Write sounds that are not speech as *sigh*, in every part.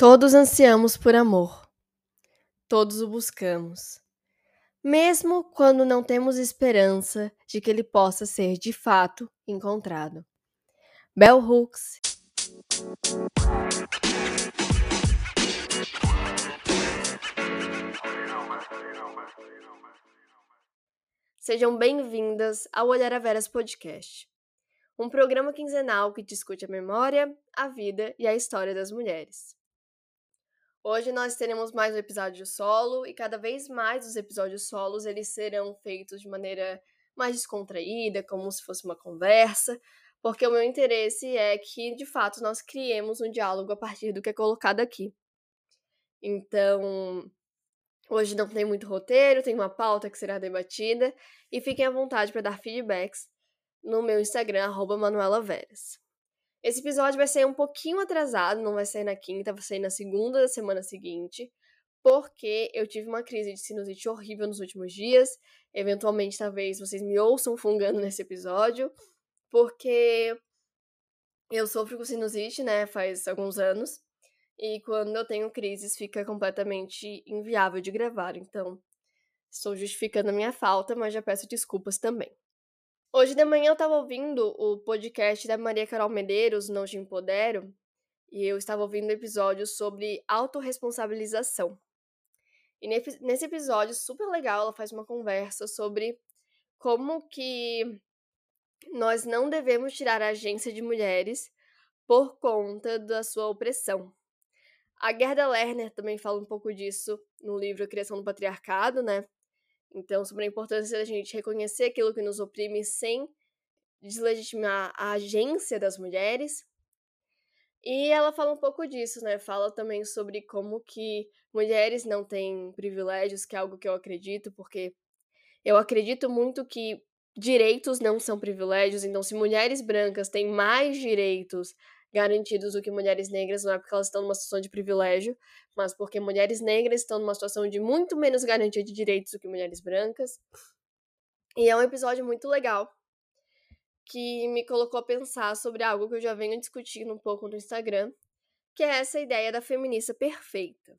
Todos ansiamos por amor. Todos o buscamos. Mesmo quando não temos esperança de que ele possa ser de fato encontrado. Bell Hooks. Sejam bem-vindas ao Olhar a Veras Podcast, um programa quinzenal que discute a memória, a vida e a história das mulheres. Hoje nós teremos mais um episódio solo e cada vez mais os episódios solos eles serão feitos de maneira mais descontraída, como se fosse uma conversa, porque o meu interesse é que de fato nós criemos um diálogo a partir do que é colocado aqui. Então, hoje não tem muito roteiro, tem uma pauta que será debatida e fiquem à vontade para dar feedbacks no meu Instagram @manuela_veras. Esse episódio vai sair um pouquinho atrasado, não vai sair na quinta, vai sair na segunda da semana seguinte, porque eu tive uma crise de sinusite horrível nos últimos dias. Eventualmente, talvez vocês me ouçam fungando *laughs* nesse episódio, porque eu sofro com sinusite, né, faz alguns anos, e quando eu tenho crises fica completamente inviável de gravar, então estou justificando a minha falta, mas já peço desculpas também. Hoje de manhã eu estava ouvindo o podcast da Maria Carol Medeiros, Não Te Empodero, e eu estava ouvindo um episódio sobre autorresponsabilização. E nesse episódio, super legal, ela faz uma conversa sobre como que nós não devemos tirar a agência de mulheres por conta da sua opressão. A Gerda Lerner também fala um pouco disso no livro Criação do Patriarcado, né? Então, sobre a importância da gente reconhecer aquilo que nos oprime sem deslegitimar a agência das mulheres. E ela fala um pouco disso, né? Fala também sobre como que mulheres não têm privilégios, que é algo que eu acredito, porque eu acredito muito que direitos não são privilégios, então se mulheres brancas têm mais direitos garantidos do que mulheres negras, não é porque elas estão numa situação de privilégio, mas porque mulheres negras estão numa situação de muito menos garantia de direitos do que mulheres brancas. E é um episódio muito legal que me colocou a pensar sobre algo que eu já venho discutindo um pouco no Instagram, que é essa ideia da feminista perfeita.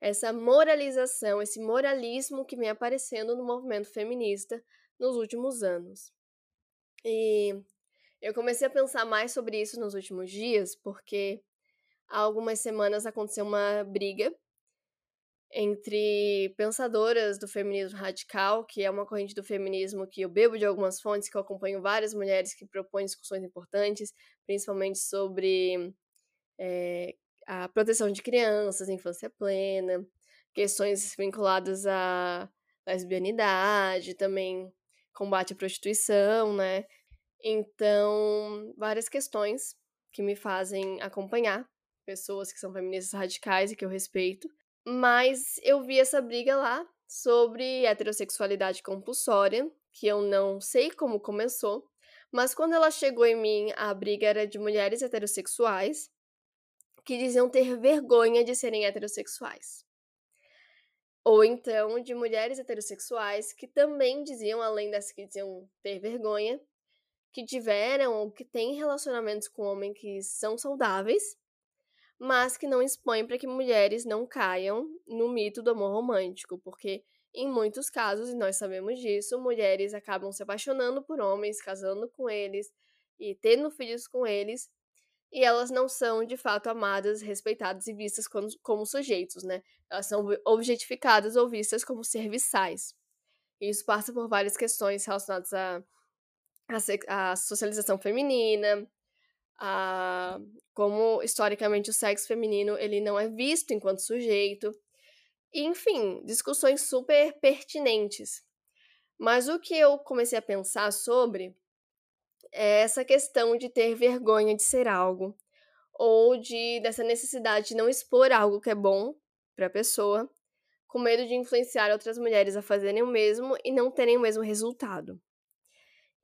Essa moralização, esse moralismo que vem aparecendo no movimento feminista nos últimos anos. E eu comecei a pensar mais sobre isso nos últimos dias, porque há algumas semanas aconteceu uma briga entre pensadoras do feminismo radical, que é uma corrente do feminismo que eu bebo de algumas fontes, que eu acompanho várias mulheres que propõem discussões importantes, principalmente sobre é, a proteção de crianças, infância plena, questões vinculadas à lesbianidade, também combate à prostituição, né? Então, várias questões que me fazem acompanhar pessoas que são feministas radicais e que eu respeito. Mas eu vi essa briga lá sobre heterossexualidade compulsória, que eu não sei como começou, mas quando ela chegou em mim, a briga era de mulheres heterossexuais que diziam ter vergonha de serem heterossexuais. Ou então de mulheres heterossexuais que também diziam, além das que diziam ter vergonha, que tiveram ou que têm relacionamentos com homens que são saudáveis, mas que não expõem para que mulheres não caiam no mito do amor romântico, porque em muitos casos, e nós sabemos disso, mulheres acabam se apaixonando por homens, casando com eles e tendo filhos com eles, e elas não são de fato amadas, respeitadas e vistas como, como sujeitos, né? Elas são objetificadas ou vistas como serviçais. Isso passa por várias questões relacionadas a a, a socialização feminina, a, como historicamente o sexo feminino ele não é visto enquanto sujeito. enfim, discussões super pertinentes. Mas o que eu comecei a pensar sobre é essa questão de ter vergonha de ser algo, ou de dessa necessidade de não expor algo que é bom para a pessoa, com medo de influenciar outras mulheres a fazerem o mesmo e não terem o mesmo resultado.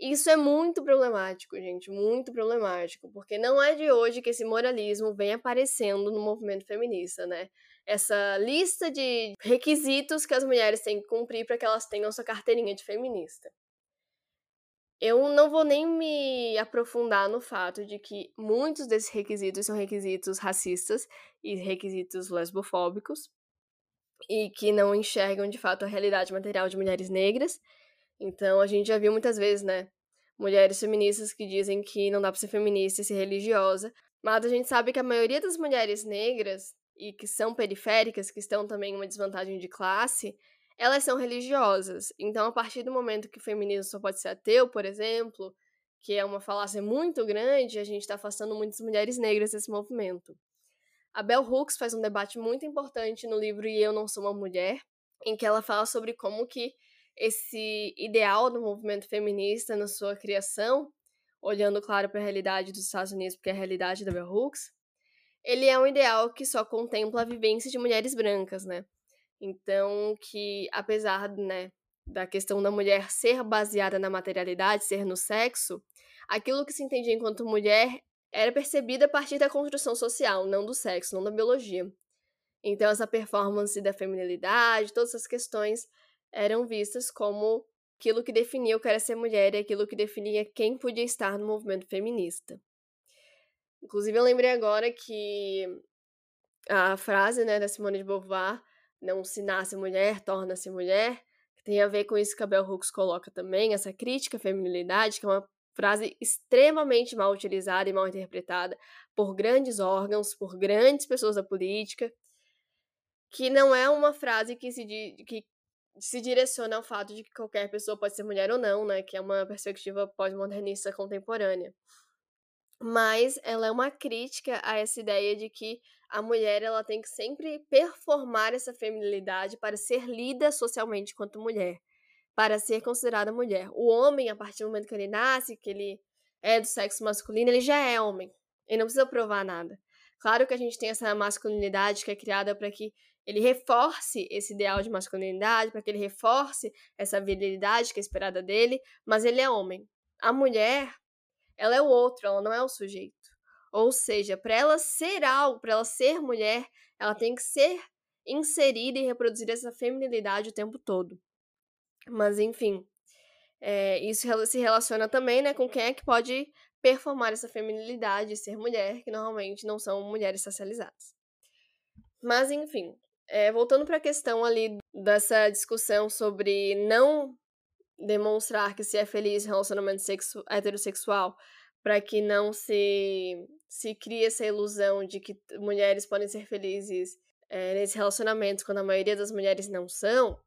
Isso é muito problemático, gente, muito problemático, porque não é de hoje que esse moralismo vem aparecendo no movimento feminista, né? Essa lista de requisitos que as mulheres têm que cumprir para que elas tenham sua carteirinha de feminista. Eu não vou nem me aprofundar no fato de que muitos desses requisitos são requisitos racistas e requisitos lesbofóbicos e que não enxergam de fato a realidade material de mulheres negras. Então a gente já viu muitas vezes, né, mulheres feministas que dizem que não dá para ser feminista e ser religiosa, mas a gente sabe que a maioria das mulheres negras e que são periféricas, que estão também em uma desvantagem de classe, elas são religiosas. Então, a partir do momento que o feminismo só pode ser ateu, por exemplo, que é uma falácia muito grande, a gente está afastando muitas mulheres negras desse movimento. A Bell Hooks faz um debate muito importante no livro E Eu Não Sou Uma Mulher, em que ela fala sobre como que esse ideal do movimento feminista na sua criação, olhando, claro, para a realidade dos Estados Unidos, porque é a realidade da Bell Hooks, ele é um ideal que só contempla a vivência de mulheres brancas, né? Então, que apesar, né, da questão da mulher ser baseada na materialidade, ser no sexo, aquilo que se entendia enquanto mulher era percebida a partir da construção social, não do sexo, não da biologia. Então, essa performance da feminilidade, todas essas questões eram vistas como aquilo que definia o que era ser mulher e aquilo que definia quem podia estar no movimento feminista. Inclusive, eu lembrei agora que a frase né, da Simone de Beauvoir não se nasce mulher, torna-se mulher, tem a ver com isso que a Bell Hooks coloca também, essa crítica à feminilidade, que é uma frase extremamente mal utilizada e mal interpretada por grandes órgãos, por grandes pessoas da política, que não é uma frase que se, que se direciona ao fato de que qualquer pessoa pode ser mulher ou não, né, que é uma perspectiva pós-modernista contemporânea. Mas ela é uma crítica a essa ideia de que a mulher ela tem que sempre performar essa feminilidade para ser lida socialmente quanto mulher, para ser considerada mulher. O homem, a partir do momento que ele nasce, que ele é do sexo masculino, ele já é homem. Ele não precisa provar nada. Claro que a gente tem essa masculinidade que é criada para que ele reforce esse ideal de masculinidade, para que ele reforce essa virilidade que é esperada dele, mas ele é homem. A mulher, ela é o outro, ela não é o sujeito. Ou seja, para ela ser algo, para ela ser mulher, ela tem que ser inserida e reproduzir essa feminilidade o tempo todo. Mas, enfim, é, isso se relaciona também né, com quem é que pode performar essa feminilidade, ser mulher, que normalmente não são mulheres socializadas. Mas, enfim, é, voltando para a questão ali dessa discussão sobre não demonstrar que se é feliz em relacionamento heterossexual para que não se, se crie essa ilusão de que mulheres podem ser felizes é, nesse relacionamento quando a maioria das mulheres não são,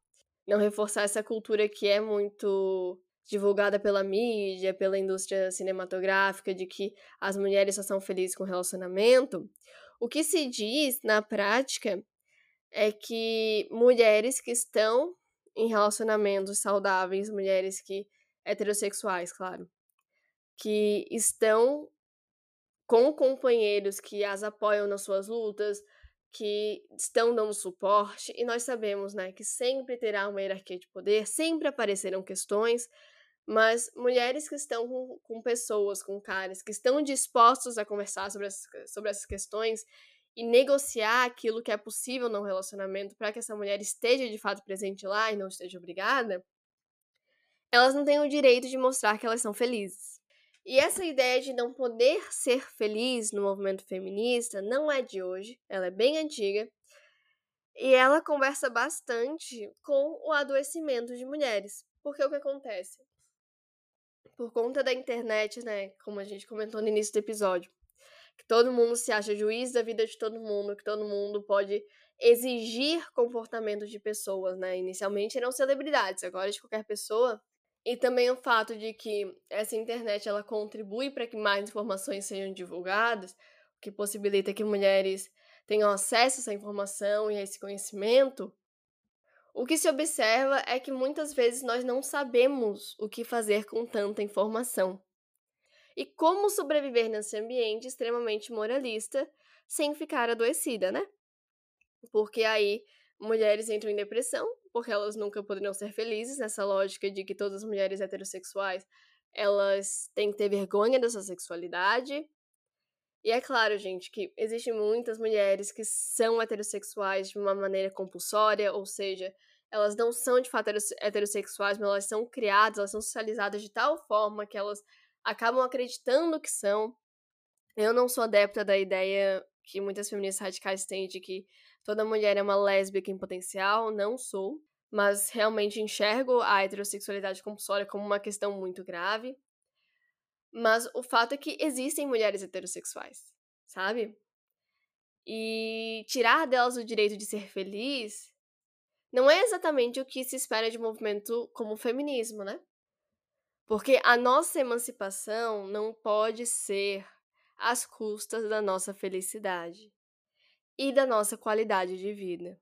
não reforçar essa cultura que é muito divulgada pela mídia, pela indústria cinematográfica, de que as mulheres só são felizes com relacionamento, o que se diz na prática é que mulheres que estão em relacionamentos saudáveis, mulheres que heterossexuais, claro, que estão com companheiros que as apoiam nas suas lutas, que estão dando suporte, e nós sabemos, né, que sempre terá uma hierarquia de poder, sempre aparecerão questões, mas mulheres que estão com, com pessoas, com caras, que estão dispostos a conversar sobre, as, sobre essas questões e negociar aquilo que é possível no relacionamento para que essa mulher esteja de fato presente lá e não esteja obrigada, elas não têm o direito de mostrar que elas são felizes. E essa ideia de não poder ser feliz no movimento feminista não é de hoje, ela é bem antiga. E ela conversa bastante com o adoecimento de mulheres. Porque o que acontece? Por conta da internet, né, como a gente comentou no início do episódio, que todo mundo se acha juiz da vida de todo mundo, que todo mundo pode exigir comportamentos de pessoas, né? Inicialmente eram celebridades, agora de qualquer pessoa e também o fato de que essa internet ela contribui para que mais informações sejam divulgadas, o que possibilita que mulheres tenham acesso a essa informação e a esse conhecimento. O que se observa é que muitas vezes nós não sabemos o que fazer com tanta informação. E como sobreviver nesse ambiente extremamente moralista sem ficar adoecida, né? Porque aí mulheres entram em depressão, porque elas nunca poderiam ser felizes, nessa lógica de que todas as mulheres heterossexuais elas têm que ter vergonha da sua sexualidade. E é claro, gente, que existem muitas mulheres que são heterossexuais de uma maneira compulsória, ou seja, elas não são de fato heterossexuais, mas elas são criadas, elas são socializadas de tal forma que elas acabam acreditando que são. Eu não sou adepta da ideia que muitas feministas radicais têm de que toda mulher é uma lésbica em potencial, não sou, mas realmente enxergo a heterossexualidade compulsória como uma questão muito grave. Mas o fato é que existem mulheres heterossexuais, sabe? E tirar delas o direito de ser feliz não é exatamente o que se espera de um movimento como o feminismo, né? Porque a nossa emancipação não pode ser às custas da nossa felicidade e da nossa qualidade de vida.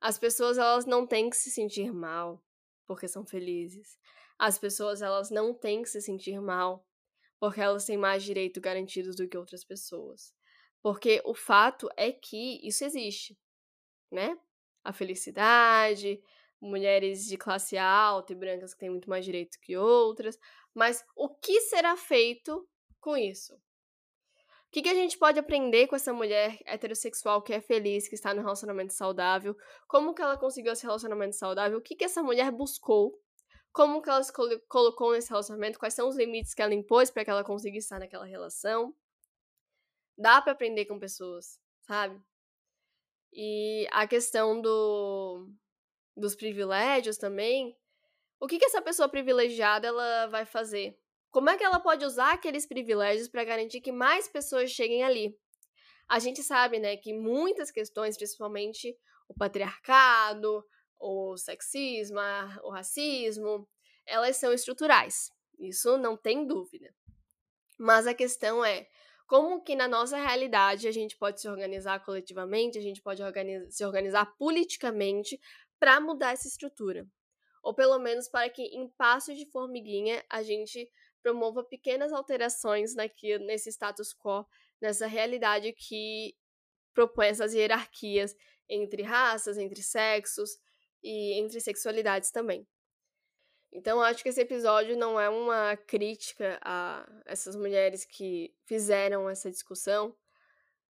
As pessoas elas não têm que se sentir mal porque são felizes. As pessoas elas não têm que se sentir mal porque elas têm mais direitos garantidos do que outras pessoas. Porque o fato é que isso existe, né? A felicidade, mulheres de classe alta e brancas que têm muito mais direito que outras. Mas o que será feito com isso? O que, que a gente pode aprender com essa mulher heterossexual que é feliz, que está no relacionamento saudável? Como que ela conseguiu esse relacionamento saudável? O que, que essa mulher buscou? Como que ela se colocou nesse relacionamento? Quais são os limites que ela impôs para que ela conseguisse estar naquela relação? Dá para aprender com pessoas, sabe? E a questão do dos privilégios também, o que, que essa pessoa privilegiada ela vai fazer? Como é que ela pode usar aqueles privilégios para garantir que mais pessoas cheguem ali? A gente sabe, né, que muitas questões, principalmente o patriarcado, o sexismo, o racismo, elas são estruturais. Isso não tem dúvida. Mas a questão é como que na nossa realidade a gente pode se organizar coletivamente, a gente pode se organizar politicamente para mudar essa estrutura. Ou pelo menos para que, em passos de formiguinha, a gente promova pequenas alterações naqui, nesse status quo, nessa realidade que propõe essas hierarquias entre raças, entre sexos e entre sexualidades também. Então, acho que esse episódio não é uma crítica a essas mulheres que fizeram essa discussão,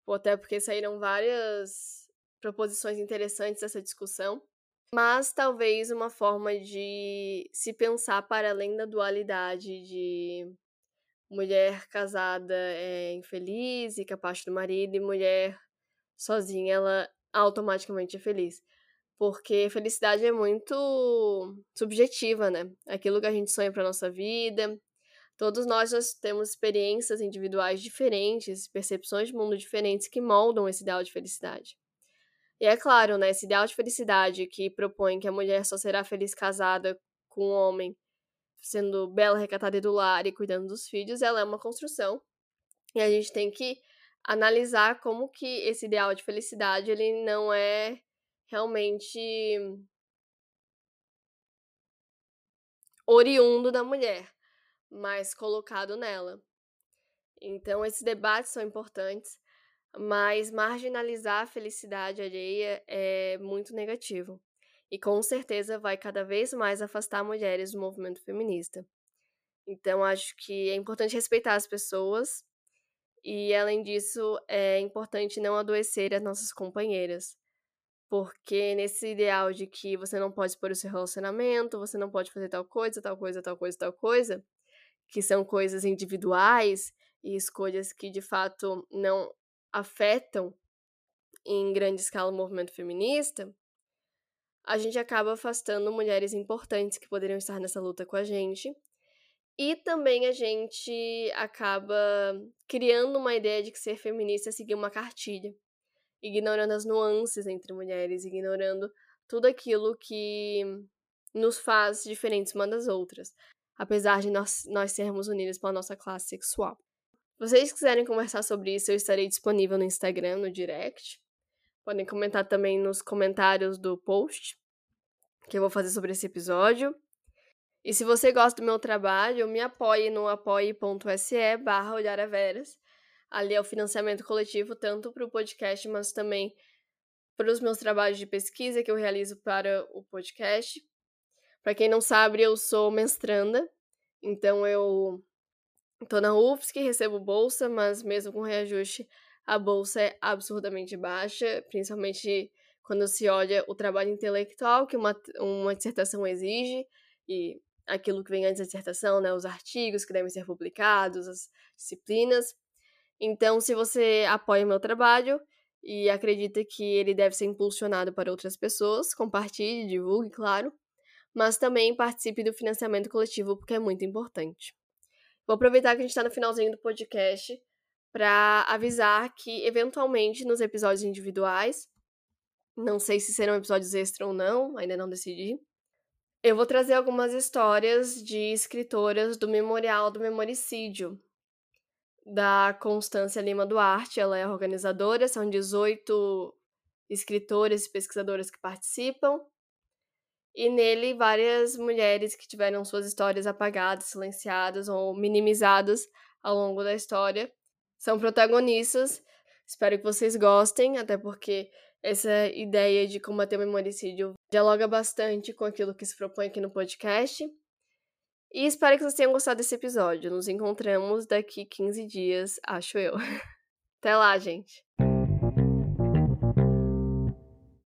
até porque saíram várias proposições interessantes dessa discussão mas talvez uma forma de se pensar para além da dualidade de mulher casada é infeliz e capaz do marido e mulher sozinha ela automaticamente é feliz. Porque felicidade é muito subjetiva, né? Aquilo que a gente sonha para nossa vida. Todos nós, nós temos experiências individuais diferentes, percepções de mundo diferentes que moldam esse ideal de felicidade. E é claro, né, esse ideal de felicidade que propõe que a mulher só será feliz casada com um homem, sendo bela, recatada e do lar e cuidando dos filhos, ela é uma construção. E a gente tem que analisar como que esse ideal de felicidade ele não é realmente oriundo da mulher, mas colocado nela. Então, esses debates são importantes mas marginalizar a felicidade alheia é muito negativo e com certeza vai cada vez mais afastar mulheres do movimento feminista. Então acho que é importante respeitar as pessoas e além disso é importante não adoecer as nossas companheiras. Porque nesse ideal de que você não pode expor o seu relacionamento, você não pode fazer tal coisa, tal coisa, tal coisa, tal coisa, que são coisas individuais e escolhas que de fato não afetam em grande escala o movimento feminista, a gente acaba afastando mulheres importantes que poderiam estar nessa luta com a gente. E também a gente acaba criando uma ideia de que ser feminista é seguir uma cartilha, ignorando as nuances entre mulheres, ignorando tudo aquilo que nos faz diferentes umas das outras, apesar de nós, nós sermos unidas pela nossa classe sexual. Se vocês quiserem conversar sobre isso, eu estarei disponível no Instagram, no direct. Podem comentar também nos comentários do post que eu vou fazer sobre esse episódio. E se você gosta do meu trabalho, me apoie no apoie.se barra olharaveras. Ali é o financiamento coletivo, tanto para o podcast, mas também para os meus trabalhos de pesquisa que eu realizo para o podcast. Para quem não sabe, eu sou mestranda, então eu Tô na UFSC, recebo bolsa, mas mesmo com reajuste, a bolsa é absurdamente baixa, principalmente quando se olha o trabalho intelectual que uma, uma dissertação exige e aquilo que vem antes da dissertação, né, os artigos que devem ser publicados, as disciplinas. Então, se você apoia o meu trabalho e acredita que ele deve ser impulsionado para outras pessoas, compartilhe, divulgue, claro, mas também participe do financiamento coletivo, porque é muito importante. Vou aproveitar que a gente está no finalzinho do podcast para avisar que, eventualmente, nos episódios individuais, não sei se serão episódios extra ou não, ainda não decidi, eu vou trazer algumas histórias de escritoras do Memorial do Memoricídio, da Constância Lima Duarte. Ela é organizadora, são 18 escritoras e pesquisadoras que participam. E nele, várias mulheres que tiveram suas histórias apagadas, silenciadas ou minimizadas ao longo da história são protagonistas. Espero que vocês gostem, até porque essa ideia de combater o memoricídio dialoga bastante com aquilo que se propõe aqui no podcast. E espero que vocês tenham gostado desse episódio. Nos encontramos daqui 15 dias, acho eu. *laughs* Até lá, gente!